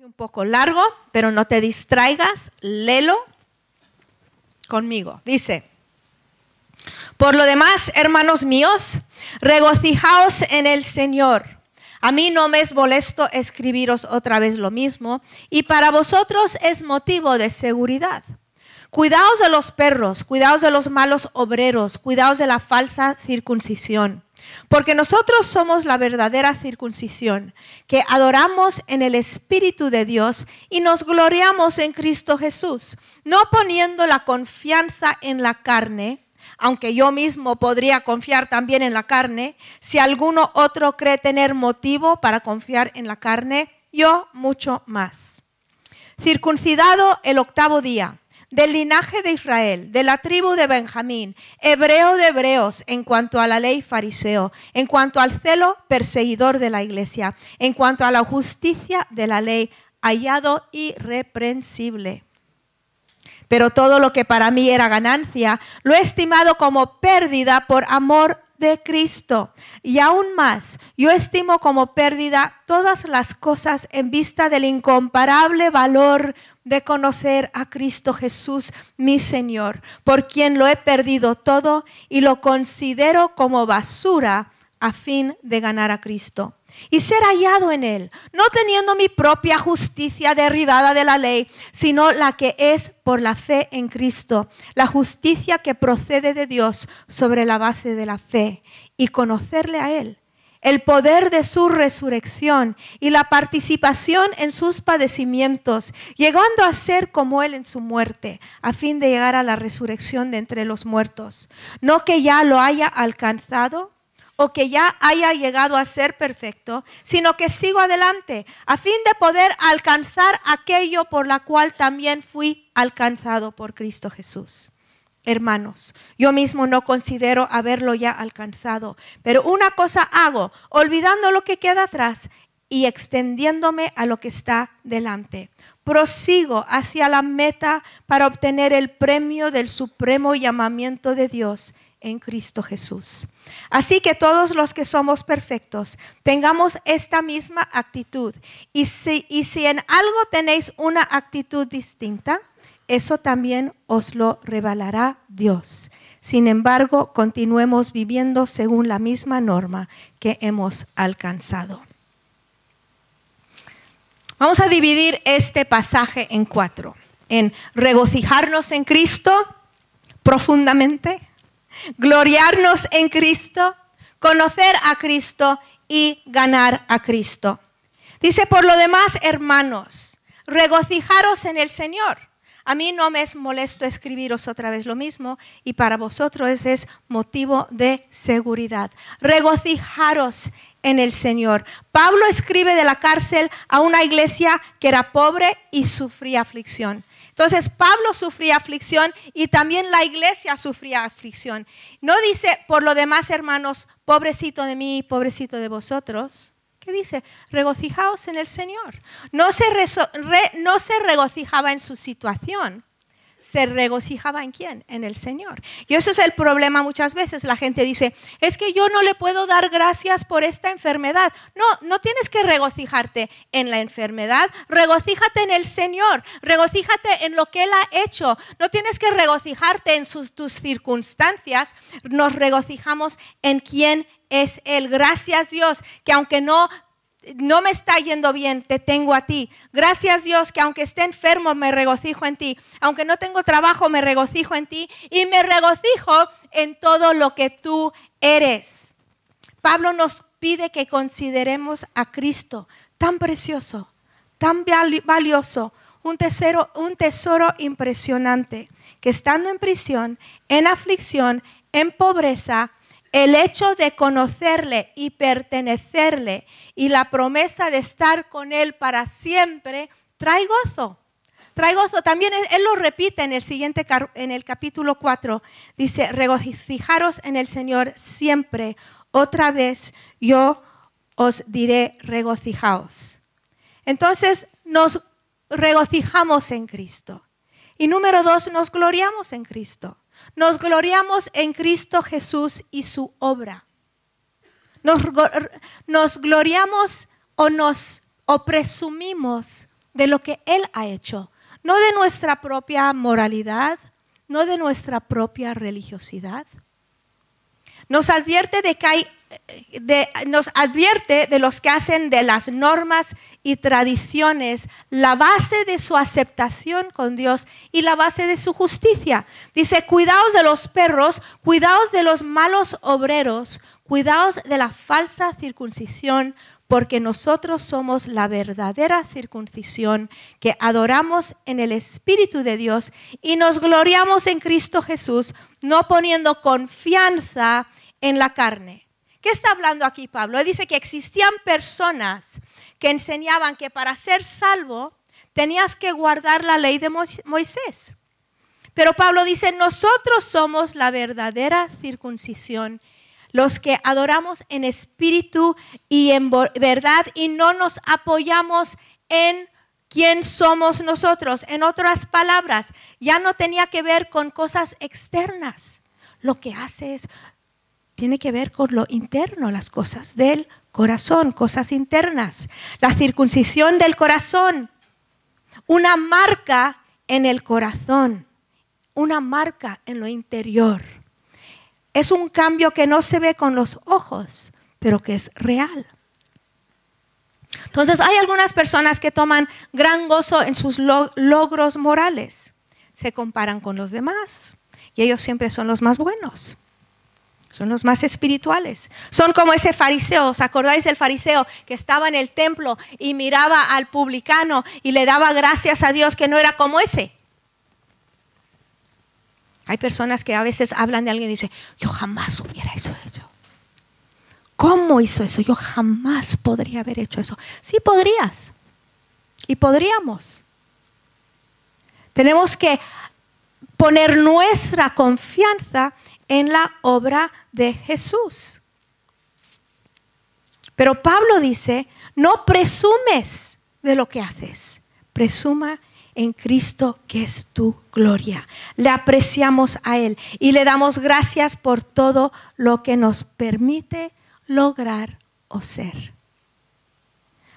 Un poco largo, pero no te distraigas, léelo conmigo. Dice, por lo demás, hermanos míos, regocijaos en el Señor. A mí no me es molesto escribiros otra vez lo mismo, y para vosotros es motivo de seguridad. Cuidaos de los perros, cuidaos de los malos obreros, cuidaos de la falsa circuncisión. Porque nosotros somos la verdadera circuncisión, que adoramos en el Espíritu de Dios y nos gloriamos en Cristo Jesús, no poniendo la confianza en la carne, aunque yo mismo podría confiar también en la carne, si alguno otro cree tener motivo para confiar en la carne, yo mucho más. Circuncidado el octavo día del linaje de Israel, de la tribu de Benjamín, hebreo de hebreos en cuanto a la ley fariseo, en cuanto al celo perseguidor de la iglesia, en cuanto a la justicia de la ley, hallado irreprensible. Pero todo lo que para mí era ganancia, lo he estimado como pérdida por amor de Cristo. Y aún más, yo estimo como pérdida todas las cosas en vista del incomparable valor de conocer a Cristo Jesús, mi Señor, por quien lo he perdido todo y lo considero como basura a fin de ganar a Cristo y ser hallado en él, no teniendo mi propia justicia derribada de la ley, sino la que es por la fe en Cristo, la justicia que procede de Dios sobre la base de la fe y conocerle a él, el poder de su resurrección y la participación en sus padecimientos, llegando a ser como él en su muerte, a fin de llegar a la resurrección de entre los muertos, no que ya lo haya alcanzado, o que ya haya llegado a ser perfecto, sino que sigo adelante a fin de poder alcanzar aquello por la cual también fui alcanzado por Cristo Jesús. Hermanos, yo mismo no considero haberlo ya alcanzado, pero una cosa hago, olvidando lo que queda atrás y extendiéndome a lo que está delante. Prosigo hacia la meta para obtener el premio del supremo llamamiento de Dios en Cristo Jesús. Así que todos los que somos perfectos tengamos esta misma actitud. Y si, en algo tenéis una actitud distinta, eso también os lo revelará Dios. Sin embargo, continuemos viviendo según la misma norma que hemos alcanzado. Vamos a dividir este pasaje en cuatro. En regocijarnos en Cristo profundamente, gloriarnos en Cristo, conocer a Cristo y ganar a Cristo. Dice, por lo demás, hermanos, regocijaros en el Señor. A mí no me es molesto escribiros otra vez lo mismo y para vosotros es motivo de seguridad. Regocijaros en el Señor. Pablo escribe de la cárcel a una iglesia que era pobre y sufría aflicción. Entonces Pablo sufría aflicción y también la iglesia sufría aflicción. No dice, por lo demás, hermanos, pobrecito de mí, pobrecito de vosotros. ¿Qué dice? Regocijaos en el Señor. No se, no se regocijaba en su situación, se regocijaba en quién? En el Señor. Y eso es el problema muchas veces. La gente dice, es que yo no le puedo dar gracias por esta enfermedad. No, no tienes que regocijarte en la enfermedad. Regocíjate en el Señor. Regocíjate en lo que Él ha hecho. No tienes que regocijarte en sus, tus circunstancias. Nos regocijamos en quién es Él. Gracias Dios, que aunque no no me está yendo bien, te tengo a ti. Gracias Dios que aunque esté enfermo me regocijo en ti. Aunque no tengo trabajo me regocijo en ti. Y me regocijo en todo lo que tú eres. Pablo nos pide que consideremos a Cristo tan precioso, tan valioso, un tesoro, un tesoro impresionante, que estando en prisión, en aflicción, en pobreza, el hecho de conocerle y pertenecerle y la promesa de estar con Él para siempre trae gozo. Trae gozo. También Él lo repite en el siguiente, en el capítulo 4. Dice, regocijaros en el Señor siempre. Otra vez yo os diré regocijaos. Entonces nos regocijamos en Cristo. Y número dos, nos gloriamos en Cristo. Nos gloriamos en Cristo Jesús y su obra. Nos, gloriamos o nos o presumimos de lo que Él ha hecho, no de nuestra propia moralidad, no de nuestra propia religiosidad. Nos advierte de que hay nos advierte de los que hacen de las normas y tradiciones la base de su aceptación con Dios y la base de su justicia. Dice, cuidaos de los perros, cuidaos de los malos obreros, cuidaos de la falsa circuncisión, porque nosotros somos la verdadera circuncisión que adoramos en el Espíritu de Dios y nos gloriamos en Cristo Jesús, no poniendo confianza en la carne. ¿Qué está hablando aquí Pablo? dice que existían personas que enseñaban que para ser salvo tenías que guardar la ley de Moisés. Pero Pablo dice, nosotros somos la verdadera circuncisión, los que adoramos en espíritu y en verdad y no nos apoyamos en quién somos nosotros. En otras palabras, ya no tenía que ver con cosas externas. Lo que hace es tiene que ver con lo interno, las cosas del corazón, cosas internas. La circuncisión del corazón, una marca en el corazón, una marca en lo interior. Es un cambio que no se ve con los ojos, pero que es real. Entonces hay algunas personas que toman gran gozo en sus logros morales. Se comparan con los demás y ellos siempre son los más buenos. Son los más espirituales. Son como ese fariseo. ¿Os acordáis del fariseo que estaba en el templo y miraba al publicano y le daba gracias a Dios que no era como ese? Hay personas que a veces hablan de alguien y dicen, yo jamás hubiera hecho eso. ¿Cómo hizo eso? Yo jamás podría haber hecho eso. Sí podrías. Y podríamos. Tenemos que poner nuestra confianza en la obra de Jesús. Pero Pablo dice, no presumes de lo que haces, presuma en Cristo que es tu gloria. Le apreciamos a Él y le damos gracias por todo lo que nos permite lograr o ser.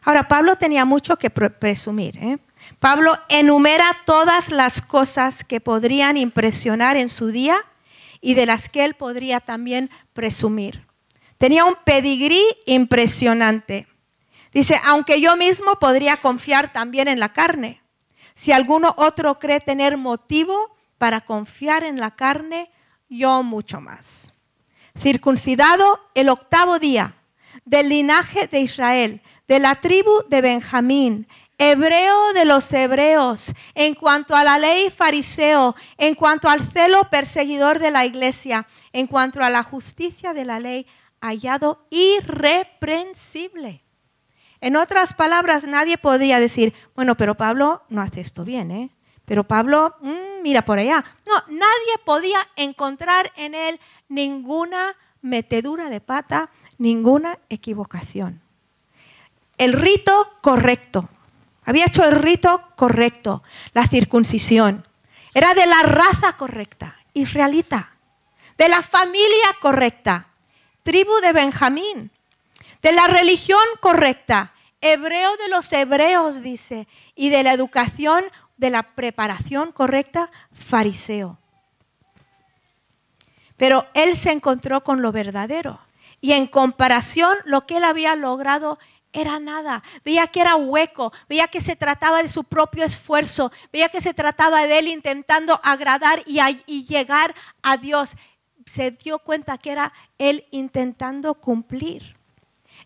Ahora, Pablo tenía mucho que presumir. ¿eh? Pablo enumera todas las cosas que podrían impresionar en su día y de las que él podría también presumir. Tenía un pedigrí impresionante. Dice, aunque yo mismo podría confiar también en la carne. Si alguno otro cree tener motivo para confiar en la carne, yo mucho más. Circuncidado el octavo día, del linaje de Israel, de la tribu de Benjamín, hebreo de los hebreos, en cuanto a la ley fariseo, en cuanto al celo perseguidor de la iglesia, en cuanto a la justicia de la ley, hallado irreprensible. En otras palabras, nadie podría decir, bueno, pero Pablo no hace esto bien, ¿eh? Pero Pablo, mm, mira por allá. No, nadie podía encontrar en él ninguna metedura de pata, ninguna equivocación. El rito correcto, había hecho el rito correcto, la circuncisión. Era de la raza correcta, israelita, de la familia correcta, tribu de Benjamín, de la religión correcta, hebreo de los hebreos, dice, y de la educación, de la preparación correcta, fariseo. Pero él se encontró con lo verdadero. Y en comparación, lo que él había logrado era nada. Veía que era hueco, veía que se trataba de su propio esfuerzo, veía que se trataba de él intentando agradar y, llegar a Dios. Se dio cuenta que era él intentando cumplir.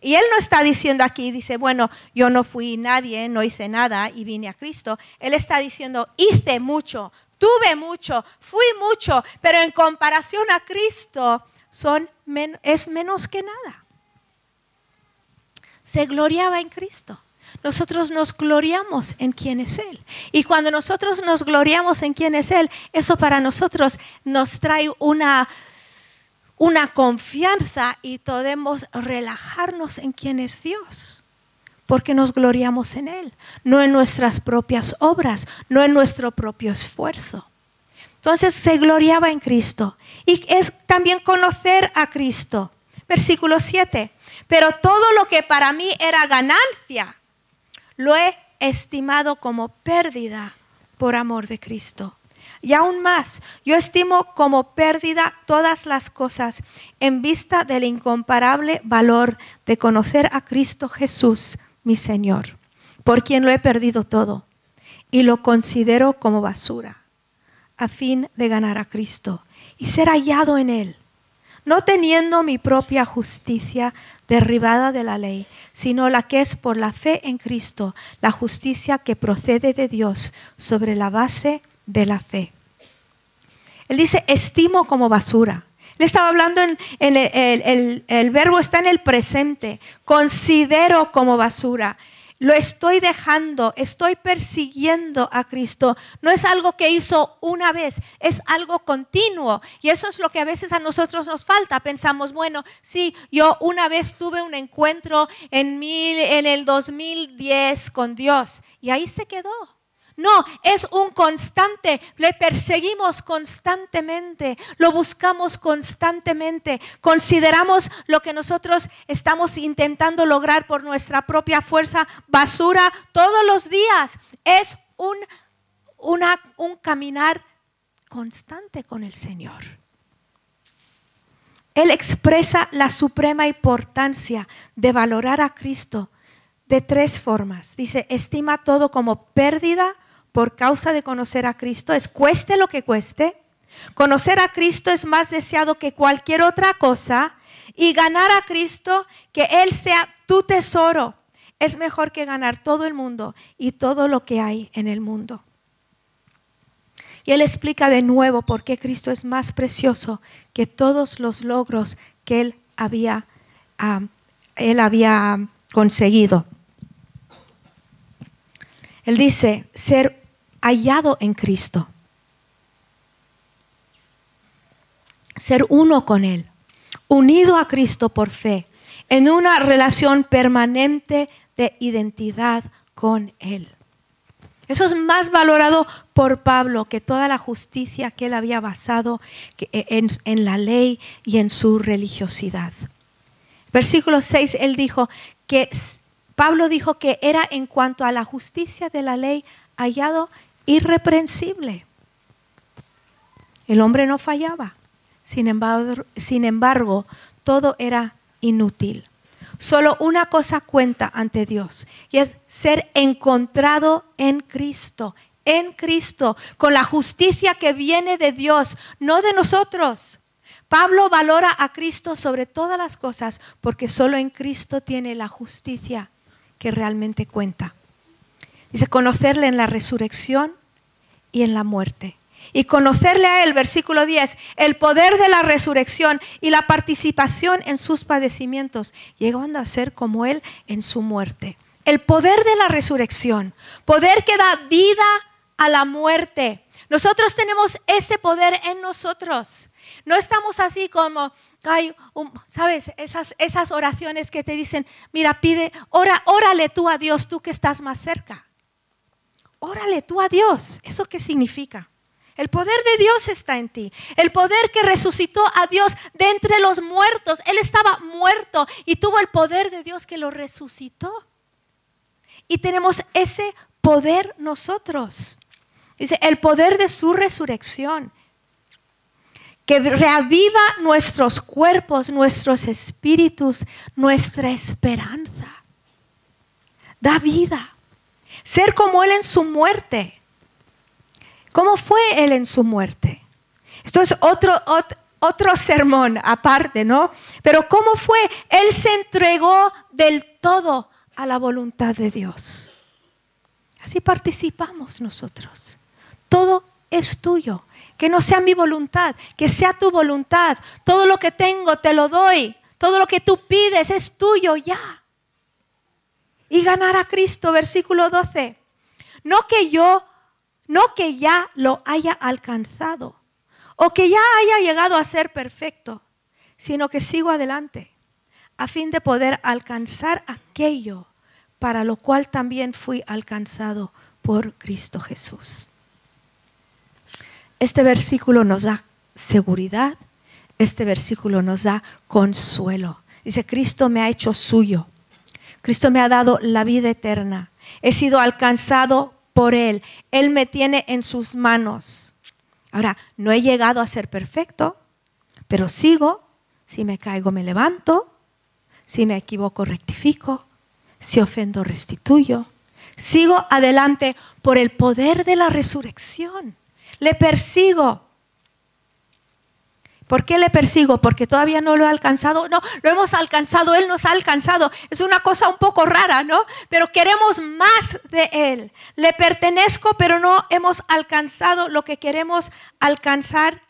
Y él no está diciendo aquí, dice, bueno, yo no fui nadie, no hice nada y vine a Cristo. Él está diciendo, hice mucho, tuve mucho, fui mucho, pero en comparación a Cristo son, es menos que nada se gloriaba en Cristo. Nosotros nos gloriamos en quién es Él. Y cuando nosotros nos gloriamos en quién es Él, eso para nosotros nos trae una, una confianza y podemos relajarnos en quién es Dios. Porque nos gloriamos en Él, no en nuestras propias obras, no en nuestro propio esfuerzo. Entonces se gloriaba en Cristo. Y es también conocer a Cristo. Versículo 7. Pero todo lo que para mí era ganancia, lo he estimado como pérdida por amor de Cristo. Y aún más, yo estimo como pérdida todas las cosas en vista del incomparable valor de conocer a Cristo Jesús, mi Señor, por quien lo he perdido todo y lo considero como basura, a fin de ganar a Cristo y ser hallado en Él, no teniendo mi propia justicia derribada de la ley, sino la que es por la fe en Cristo, la justicia que procede de Dios sobre la base de la fe. Él dice, estimo como basura. Le estaba hablando en, el, el verbo está en el presente. Considero como basura lo estoy dejando, estoy persiguiendo a Cristo. No es algo que hizo una vez, es algo continuo. Y eso es lo que a veces a nosotros nos falta. Pensamos, bueno, sí, yo una vez tuve un encuentro en, mil, en el 2010 con Dios y ahí se quedó. No, es un constante. Le perseguimos constantemente, lo buscamos constantemente. Consideramos lo que nosotros estamos intentando lograr por nuestra propia fuerza basura todos los días. Es un, un caminar constante con el Señor. Él expresa la suprema importancia de valorar a Cristo de tres formas. Dice, estima todo como pérdida por causa de conocer a Cristo, es cueste lo que cueste. Conocer a Cristo es más deseado que cualquier otra cosa y ganar a Cristo, que Él sea tu tesoro, es mejor que ganar todo el mundo y todo lo que hay en el mundo. Y Él explica de nuevo por qué Cristo es más precioso que todos los logros que Él había, ah, él había conseguido. Él dice, ser hallado en Cristo. Ser uno con Él, unido a Cristo por fe, en una relación permanente de identidad con Él. Eso es más valorado por Pablo que toda la justicia que él había basado en, en, la ley y en su religiosidad. Versículo 6, él dijo que Pablo dijo que era en cuanto a la justicia de la ley hallado irreprensible. El hombre no fallaba. Sin embargo, sin embargo, todo era inútil. Solo una cosa cuenta ante Dios y es ser encontrado en Cristo, en Cristo, con la justicia que viene de Dios, no de nosotros. Pablo valora a Cristo sobre todas las cosas porque solo en Cristo tiene la justicia que realmente cuenta. Dice, conocerle en la resurrección y en la muerte. Y conocerle a Él, versículo 10, el poder de la resurrección y la participación en sus padecimientos, llegando a ser como Él en su muerte. El poder de la resurrección, poder que da vida a la muerte. Nosotros tenemos ese poder en nosotros. No estamos así como, hay ¿sabes? Esas, esas oraciones que te dicen, mira, pide, ora, órale tú a Dios, tú que estás más cerca. Órale tú a Dios. ¿Eso qué significa? El poder de Dios está en ti. El poder que resucitó a Dios de entre los muertos. Él estaba muerto y tuvo el poder de Dios que lo resucitó. Y tenemos ese poder nosotros. Dice, el poder de su resurrección. Que reaviva nuestros cuerpos, nuestros espíritus, nuestra esperanza. Da vida. Ser como Él en su muerte. ¿Cómo fue Él en su muerte? Esto es otro, otro, sermón aparte, ¿no? Pero ¿cómo fue? Él se entregó del todo a la voluntad de Dios. Así participamos nosotros. Todo es tuyo. Que no sea mi voluntad, que sea tu voluntad. Todo lo que tengo te lo doy. Todo lo que tú pides es tuyo ya y ganar a Cristo, versículo 12. No que yo, no que ya lo haya alcanzado o que ya haya llegado a ser perfecto, sino que sigo adelante a fin de poder alcanzar aquello para lo cual también fui alcanzado por Cristo Jesús. Este versículo nos da seguridad, este versículo nos da consuelo. Dice, Cristo me ha hecho suyo Cristo me ha dado la vida eterna. He sido alcanzado por Él. Él me tiene en sus manos. Ahora, no he llegado a ser perfecto, pero sigo. Si me caigo, me levanto. Si me equivoco, rectifico. Si ofendo, restituyo. Sigo adelante por el poder de la resurrección. Le persigo. ¿Por qué le persigo? Porque todavía no lo he alcanzado. No, lo hemos alcanzado, Él nos ha alcanzado. Es una cosa un poco rara, ¿no? Pero queremos más de Él. Le pertenezco, pero no hemos alcanzado lo que queremos alcanzar.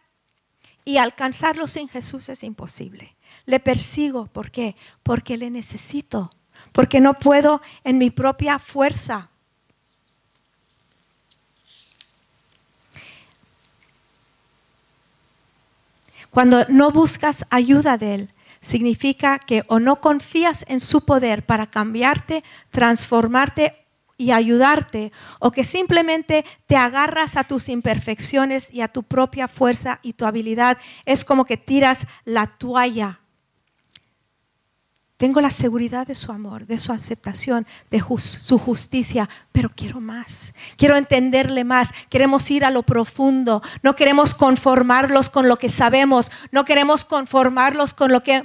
Y alcanzarlo sin Jesús es imposible. Le persigo, ¿por qué? Porque le necesito. Porque no puedo en mi propia fuerza. Cuando no buscas ayuda de Él, significa que o no confías en su poder para cambiarte, transformarte y ayudarte, o que simplemente te agarras a tus imperfecciones y a tu propia fuerza y tu habilidad. Es como que tiras la toalla tengo la seguridad de su amor, de su aceptación, de su justicia, pero quiero más. Quiero entenderle más. Queremos ir a lo profundo. No queremos conformarlos con lo que sabemos. No queremos conformarnos con lo que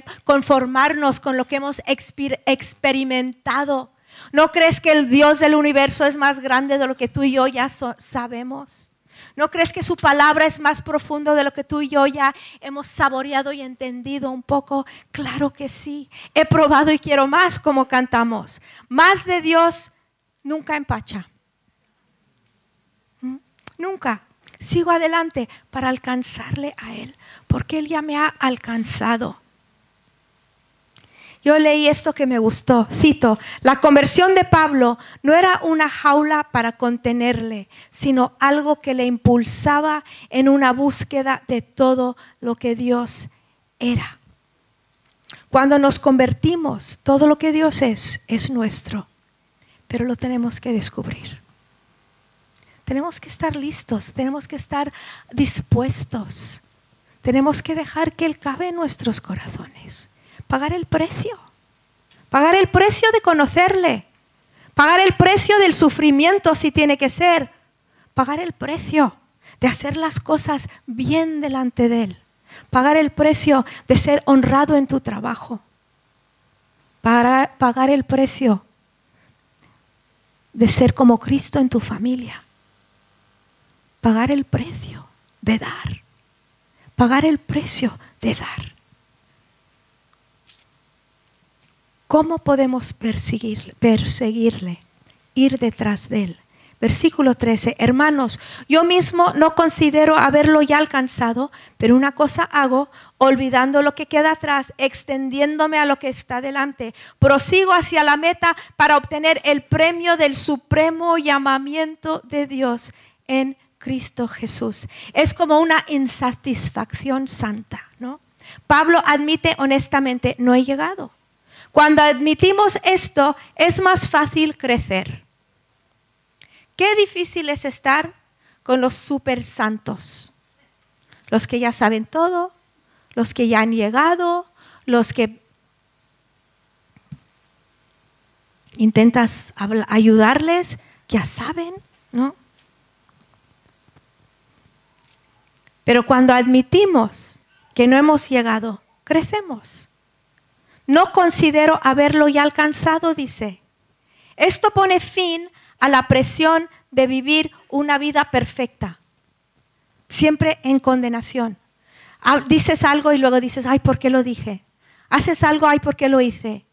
hemos experimentado. ¿No crees que el Dios del universo es más grande de lo que tú y yo ya sabemos? ¿No crees que su palabra es más profundo de lo que tú y yo ya hemos saboreado y entendido un poco? Claro que sí. He probado y quiero más como cantamos. Más de Dios nunca empacha. ¿Mm? Nunca. Sigo adelante para alcanzarle a Él, porque Él ya me ha alcanzado. Yo leí esto que me gustó, cito, la conversión de Pablo no era una jaula para contenerle, sino algo que le impulsaba en una búsqueda de todo lo que Dios era. Cuando nos convertimos, todo lo que Dios es es nuestro, pero lo tenemos que descubrir. Tenemos que estar listos, tenemos que estar dispuestos, tenemos que dejar que Él cabe en nuestros corazones pagar el precio. Pagar el precio de conocerle. Pagar el precio del sufrimiento si tiene que ser. Pagar el precio de hacer las cosas bien delante de Él. Pagar el precio de ser honrado en tu trabajo. Pagar el precio de ser como Cristo en tu familia. Pagar el precio de dar. Pagar el precio de dar. ¿Cómo podemos perseguirle? Ir detrás de él. Versículo 13, hermanos, yo mismo no considero haberlo ya alcanzado, pero una cosa hago, olvidando lo que queda atrás, extendiéndome a lo que está delante, prosigo hacia la meta para obtener el premio del supremo llamamiento de Dios en Cristo Jesús. Es como una insatisfacción santa, ¿no? Pablo admite honestamente, no he llegado. Cuando admitimos esto, es más fácil crecer. Qué difícil es estar con los super santos, los que ya saben todo, los que ya han llegado, los que intentas ayudarles, ya saben, ¿no? Pero cuando admitimos que no hemos llegado, crecemos. No considero haberlo ya alcanzado, dice. Esto pone fin a la presión de vivir una vida perfecta, siempre en condenación. Ah, dices algo y luego dices, ay, ¿por qué lo dije? Haces algo, ay, ¿por qué lo hice?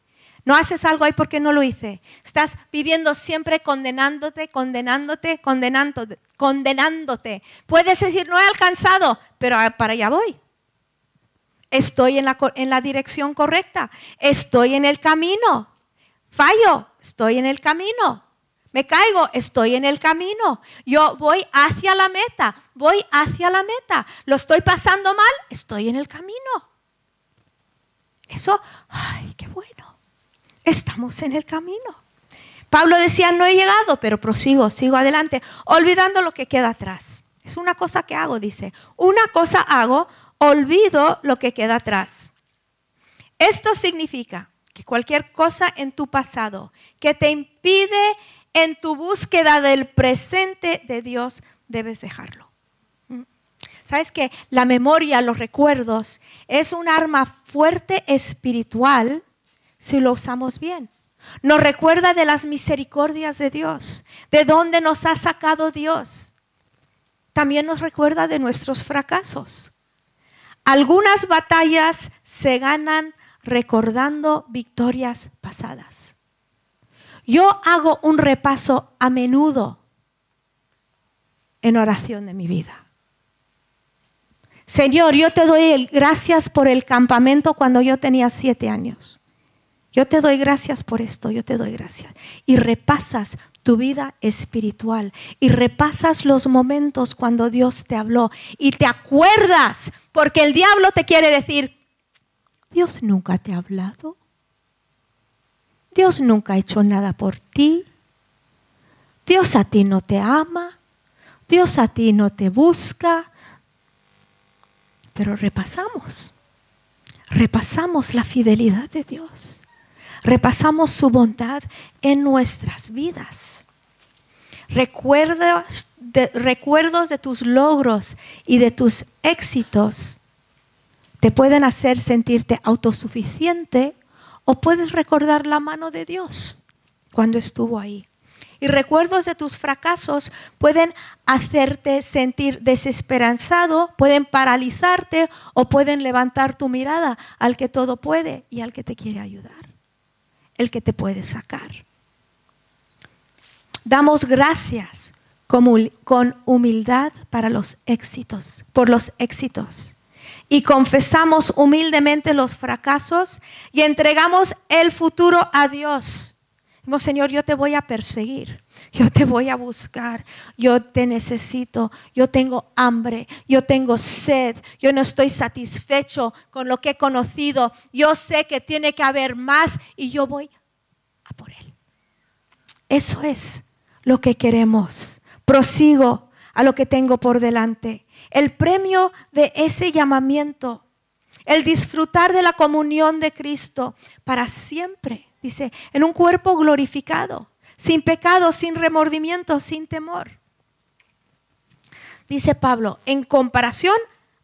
No haces algo, ay, ¿por qué no lo hice? Estás viviendo siempre condenándote, condenándote, condenándote, condenándote. Puedes decir, no he alcanzado, pero para allá voy. Estoy en la, dirección correcta. Estoy en el camino. Fallo, estoy en el camino. Me caigo, estoy en el camino. Yo voy hacia la meta, voy hacia la meta. Lo estoy pasando mal, estoy en el camino. Eso, ay, qué bueno. Estamos en el camino. Pablo decía, no he llegado, pero prosigo, sigo adelante, olvidando lo que queda atrás. Es una cosa que hago, dice. Una cosa hago, olvido lo que queda atrás. Esto significa que cualquier cosa en tu pasado que te impide en tu búsqueda del presente de Dios, debes dejarlo. ¿Mm? ¿Sabes que la memoria, los recuerdos, es un arma fuerte espiritual si lo usamos bien? Nos recuerda de las misericordias de Dios, de dónde nos ha sacado Dios. También nos recuerda de nuestros fracasos. Algunas batallas se ganan recordando victorias pasadas. Yo hago un repaso a menudo en oración de mi vida. Señor, yo te doy gracias por el campamento cuando yo tenía siete años. Yo te doy gracias por esto, yo te doy gracias. Y repasas tu vida espiritual y repasas los momentos cuando Dios te habló y te acuerdas, porque el diablo te quiere decir, Dios nunca te ha hablado. Dios nunca ha hecho nada por ti. Dios a ti no te ama. Dios a ti no te busca. Pero repasamos. Repasamos la fidelidad de Dios. Repasamos su bondad en nuestras vidas. Recuerdos de, recuerdos de tus logros y de tus éxitos te pueden hacer sentirte autosuficiente o puedes recordar la mano de Dios cuando estuvo ahí. Y recuerdos de tus fracasos pueden hacerte sentir desesperanzado, pueden paralizarte o pueden levantar tu mirada al que todo puede y al que te quiere ayudar, el que te puede sacar. Damos gracias con humildad para los éxitos, por los éxitos y confesamos humildemente los fracasos y entregamos el futuro a Dios. Señor, yo te voy a perseguir, yo te voy a buscar, yo te necesito, yo tengo hambre, yo tengo sed, yo no estoy satisfecho con lo que he conocido, yo sé que tiene que haber más y yo voy a por Él. Eso es lo que queremos. Prosigo a lo que tengo por delante. El premio de ese llamamiento, el disfrutar de la comunión de Cristo para siempre, dice, en un cuerpo glorificado, sin pecado, sin remordimiento, sin temor. Dice Pablo, en comparación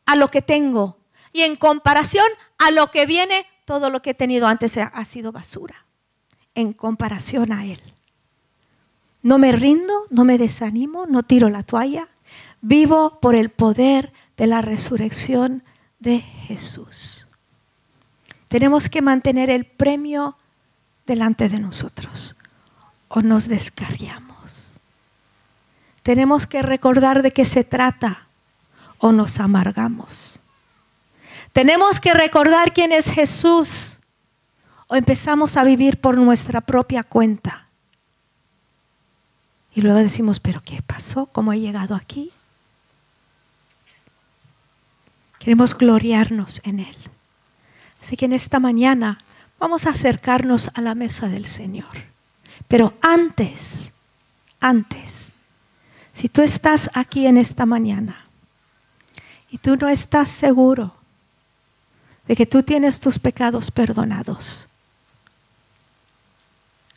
a lo que tengo y en comparación a lo que viene, todo lo que he tenido antes ha sido basura, en comparación a Él. No me rindo, no me desanimo, no tiro la toalla, Vivo por el poder de la resurrección de Jesús. Tenemos que mantener el premio delante de nosotros o nos descarriamos. Tenemos que recordar de qué se trata o nos amargamos. Tenemos que recordar quién es Jesús o empezamos a vivir por nuestra propia cuenta. Y luego decimos, pero ¿qué pasó? ¿Cómo he llegado aquí? Queremos gloriarnos en Él. Así que en esta mañana vamos a acercarnos a la mesa del Señor. Pero antes, antes, si tú estás aquí en esta mañana y tú no estás seguro de que tú tienes tus pecados perdonados,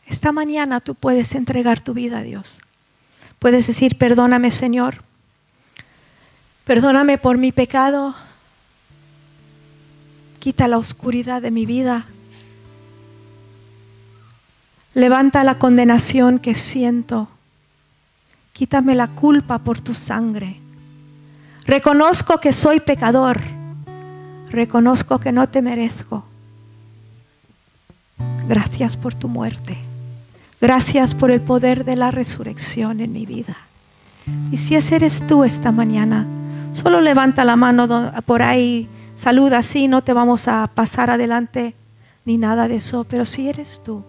esta mañana tú puedes entregar tu vida a Dios. Puedes decir, perdóname Señor, perdóname por mi pecado, Quita la oscuridad de mi vida. Levanta la condenación que siento. Quítame la culpa por tu sangre. Reconozco que soy pecador. Reconozco que no te merezco. Gracias por tu muerte. Gracias por el poder de la resurrección en mi vida. Y si ese eres tú esta mañana, solo levanta la mano por ahí saluda así, no te vamos a pasar adelante ni nada de eso, pero si eres tú,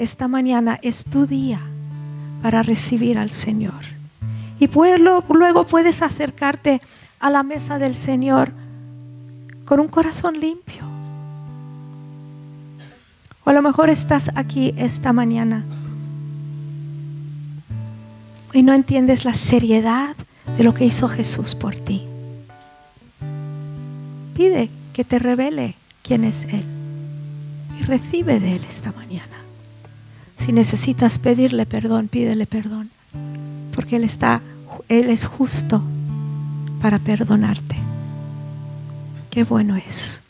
esta mañana es tu día para recibir al Señor. Y luego puedes acercarte a la mesa del Señor con un corazón limpio. O a lo mejor estás aquí esta mañana y no entiendes la seriedad de lo que hizo Jesús por ti pide que te revele quién es Él y recibe de Él esta mañana. Si necesitas pedirle perdón, pídele perdón. Porque Él está, Él es justo para perdonarte. Qué bueno es.